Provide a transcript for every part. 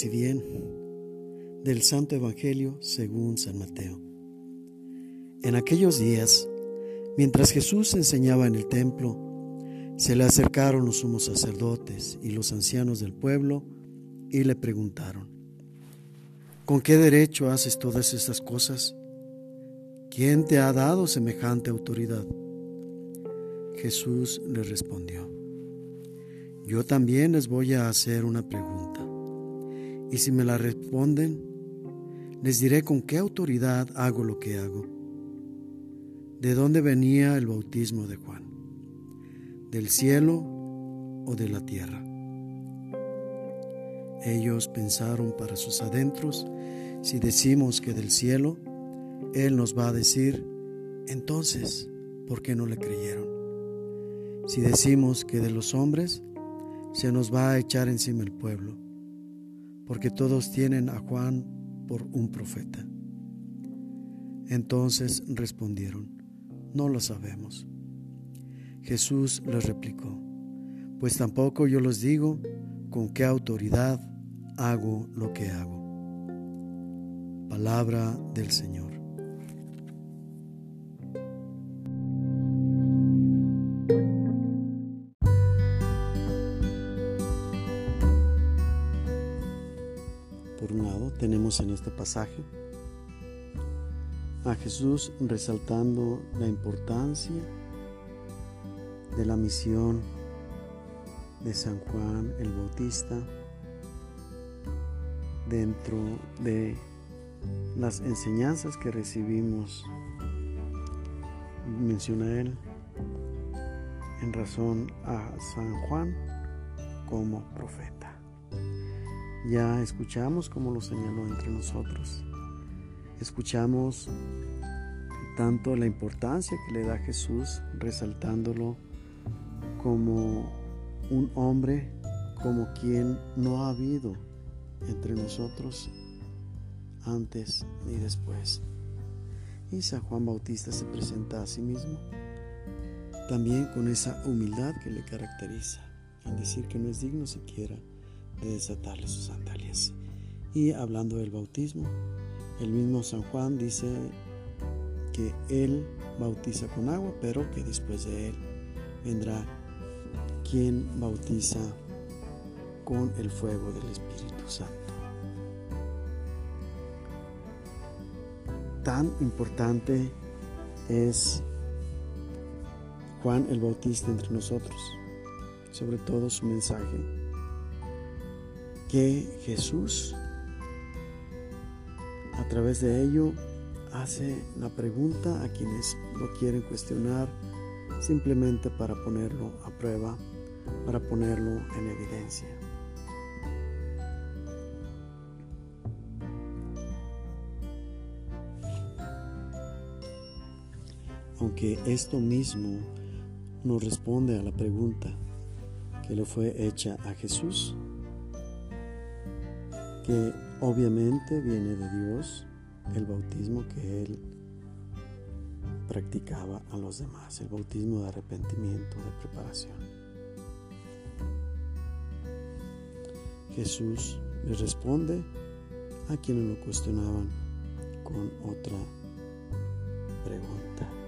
Y bien del Santo Evangelio según San Mateo. En aquellos días, mientras Jesús enseñaba en el templo, se le acercaron los sumos sacerdotes y los ancianos del pueblo y le preguntaron, ¿con qué derecho haces todas estas cosas? ¿Quién te ha dado semejante autoridad? Jesús les respondió, yo también les voy a hacer una pregunta, y si me la responden, les diré con qué autoridad hago lo que hago. ¿De dónde venía el bautismo de Juan? ¿Del cielo o de la tierra? Ellos pensaron para sus adentros, si decimos que del cielo, Él nos va a decir, entonces, ¿por qué no le creyeron? Si decimos que de los hombres, se nos va a echar encima el pueblo, porque todos tienen a Juan por un profeta. Entonces respondieron, no lo sabemos. Jesús les replicó, pues tampoco yo les digo con qué autoridad hago lo que hago. Palabra del Señor. Tenemos en este pasaje a Jesús resaltando la importancia de la misión de San Juan el Bautista dentro de las enseñanzas que recibimos, menciona él, en razón a San Juan como profeta. Ya escuchamos como lo señaló entre nosotros. Escuchamos tanto la importancia que le da Jesús, resaltándolo como un hombre como quien no ha habido entre nosotros antes ni después. Y San Juan Bautista se presenta a sí mismo también con esa humildad que le caracteriza, al decir que no es digno siquiera de desatarle sus sandalias. Y hablando del bautismo, el mismo San Juan dice que él bautiza con agua, pero que después de él vendrá quien bautiza con el fuego del Espíritu Santo. Tan importante es Juan el Bautista entre nosotros, sobre todo su mensaje, que Jesús a través de ello hace la pregunta a quienes lo quieren cuestionar simplemente para ponerlo a prueba, para ponerlo en evidencia. Aunque esto mismo no responde a la pregunta que le fue hecha a Jesús, que obviamente viene de Dios, el bautismo que Él practicaba a los demás, el bautismo de arrepentimiento, de preparación. Jesús le responde a quienes lo cuestionaban con otra pregunta.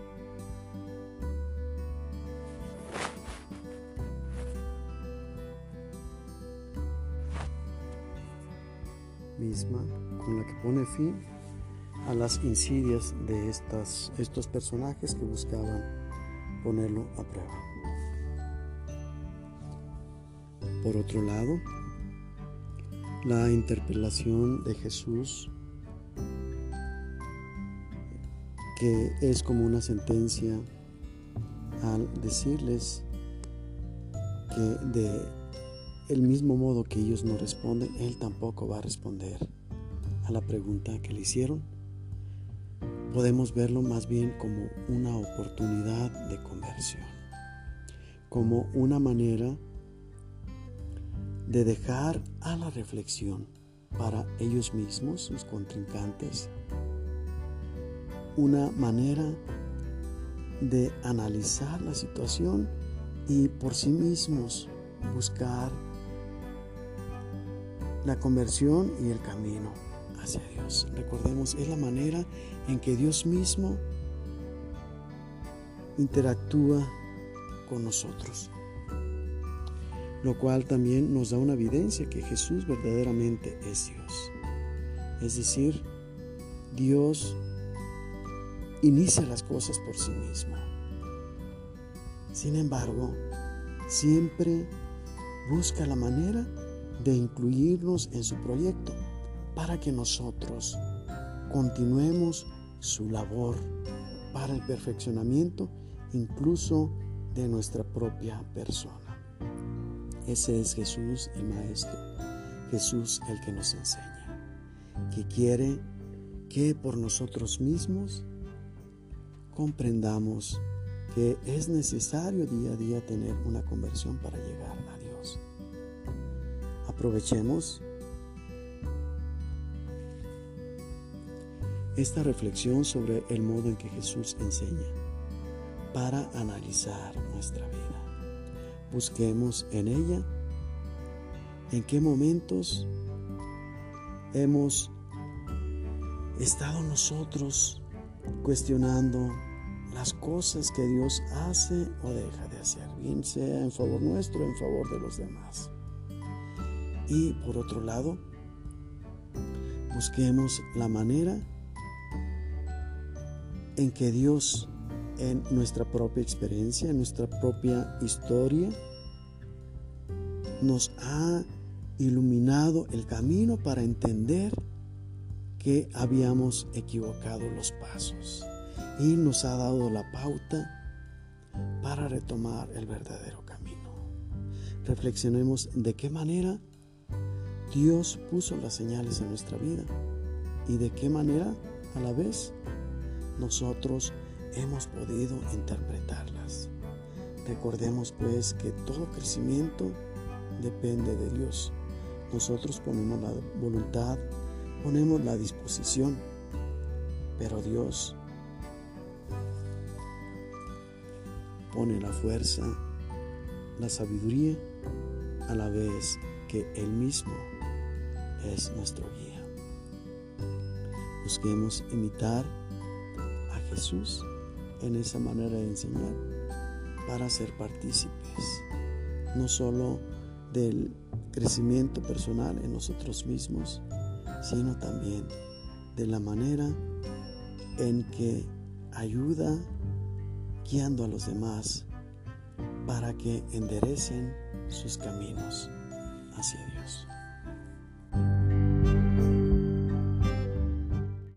Misma con la que pone fin a las insidias de estas, estos personajes que buscaban ponerlo a prueba. Por otro lado, la interpelación de Jesús, que es como una sentencia al decirles que de el mismo modo que ellos no responden, Él tampoco va a responder a la pregunta que le hicieron. Podemos verlo más bien como una oportunidad de conversión, como una manera de dejar a la reflexión para ellos mismos, sus contrincantes, una manera de analizar la situación y por sí mismos buscar la conversión y el camino hacia Dios. Recordemos, es la manera en que Dios mismo interactúa con nosotros. Lo cual también nos da una evidencia que Jesús verdaderamente es Dios. Es decir, Dios inicia las cosas por sí mismo. Sin embargo, siempre busca la manera de incluirnos en su proyecto para que nosotros continuemos su labor para el perfeccionamiento incluso de nuestra propia persona. Ese es Jesús el Maestro, Jesús el que nos enseña, que quiere que por nosotros mismos comprendamos que es necesario día a día tener una conversión para llegar. Aprovechemos esta reflexión sobre el modo en que Jesús enseña para analizar nuestra vida. Busquemos en ella en qué momentos hemos estado nosotros cuestionando las cosas que Dios hace o deja de hacer, bien sea en favor nuestro o en favor de los demás. Y por otro lado, busquemos la manera en que Dios en nuestra propia experiencia, en nuestra propia historia, nos ha iluminado el camino para entender que habíamos equivocado los pasos y nos ha dado la pauta para retomar el verdadero camino. Reflexionemos de qué manera Dios puso las señales en nuestra vida y de qué manera a la vez nosotros hemos podido interpretarlas. Recordemos pues que todo crecimiento depende de Dios. Nosotros ponemos la voluntad, ponemos la disposición, pero Dios pone la fuerza, la sabiduría, a la vez que Él mismo es nuestro guía. Busquemos imitar a Jesús en esa manera de enseñar para ser partícipes, no solo del crecimiento personal en nosotros mismos, sino también de la manera en que ayuda guiando a los demás para que enderecen sus caminos hacia.